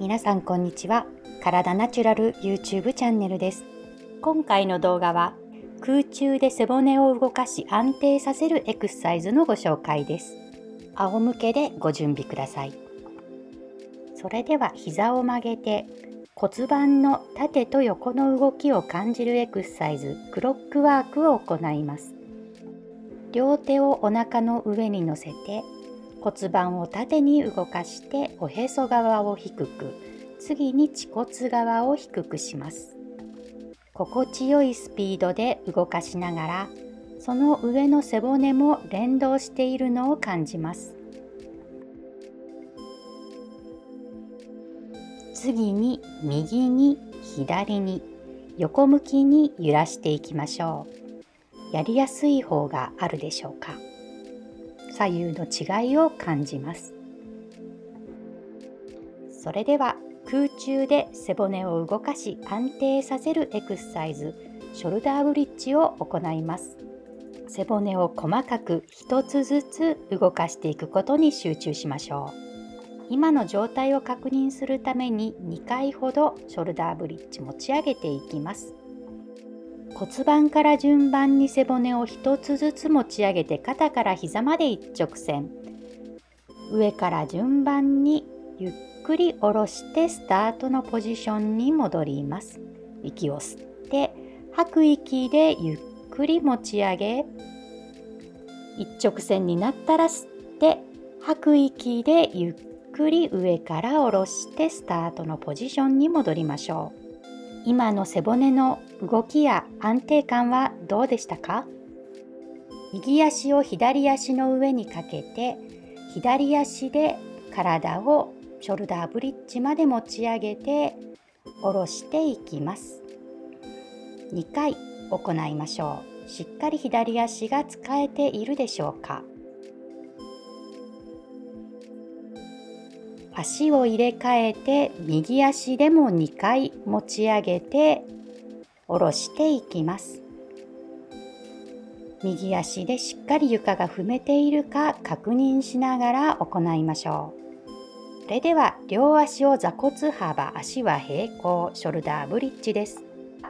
皆さんこんにちは。体ナチュラル YouTube チャンネルです。今回の動画は空中で背骨を動かし安定させるエクササイズのご紹介です。仰向けでご準備ください。それでは膝を曲げて骨盤の縦と横の動きを感じるエクササイズクロックワークを行います。両手をお腹の上に乗せて骨盤を縦に動かしておへそ側を低く次に恥骨側を低くします。心地よいスピードで動かしながらその上の背骨も連動しているのを感じます。次に右に左に横向きに揺らしていきましょう。やりやすい方があるでしょうか？左右の違いを感じます。それでは空中で背骨を動かし安定させるエクササイズショルダーブリッジを行います。背骨を細かく一つずつ動かしていくことに集中しましょう。今の状態を確認するために2回ほどショルダーブリッジ持ち上げていきます。骨盤から順番に背骨を一つずつ持ち上げて肩から膝まで一直線。上から順番にゆっくり下ろしてスタートのポジションに戻ります。息を吸って吐く息でゆっくり持ち上げ。一直線になったら吸って吐く息でゆっくり上から下ろしてスタートのポジションに戻りましょう。今の背骨の動きや安定感はどうでしたか？右足を左足の上にかけて左足で体をショルダーブリッジまで持ち上げて下ろしていきます。2回行いましょう。しっかり左足が使えているでしょうか？足を入れ替えて右足でも2回持ち上げて下ろしていきます。右足でしっかり床が踏めているか確認しながら行いましょう。それでは両足を座骨幅足は平行ショルダーブリッジです。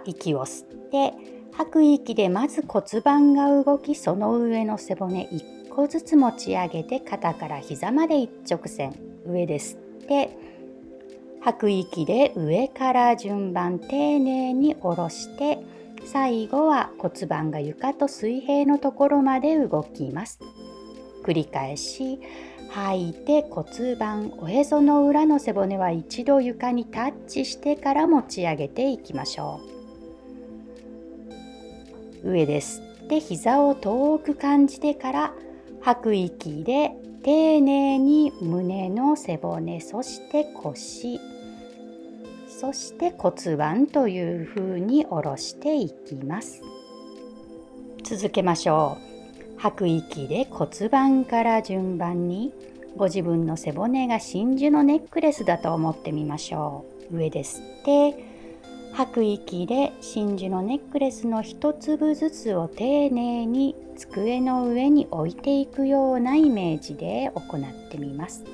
息を吸って吐く息でまず骨盤が動きその上の背骨1個ずつ持ち上げて肩から膝まで一直線。上で吸って。吐く息で上から順番丁寧に下ろして。最後は骨盤が床と水平のところまで動きます。繰り返し。吐いて骨盤おへその裏の背骨は一度床にタッチしてから持ち上げていきましょう。上で吸って。膝を遠く感じてから吐く息で丁寧に胸の背骨そして腰そして骨盤というふうに下ろしていきます。続けましょう。吐く息で骨盤から順番にご自分の背骨が真珠のネックレスだと思ってみましょう。上で吸って吐く息で真珠のネックレスの一粒ずつを丁寧に机の上に置いていくようなイメージで行ってみます。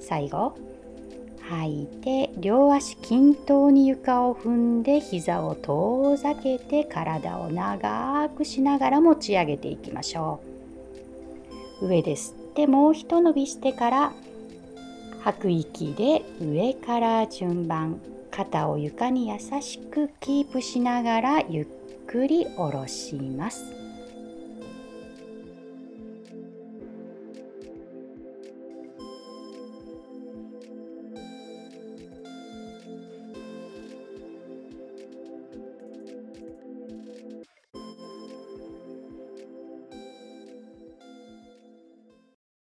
最後吐いて両足均等に床を踏んで膝を遠ざけて体を長くしながら持ち上げていきましょう。上で吸ってもう一伸びしてから吐く息で上から順番。肩を床に優しくキープしながらゆっくり下ろします。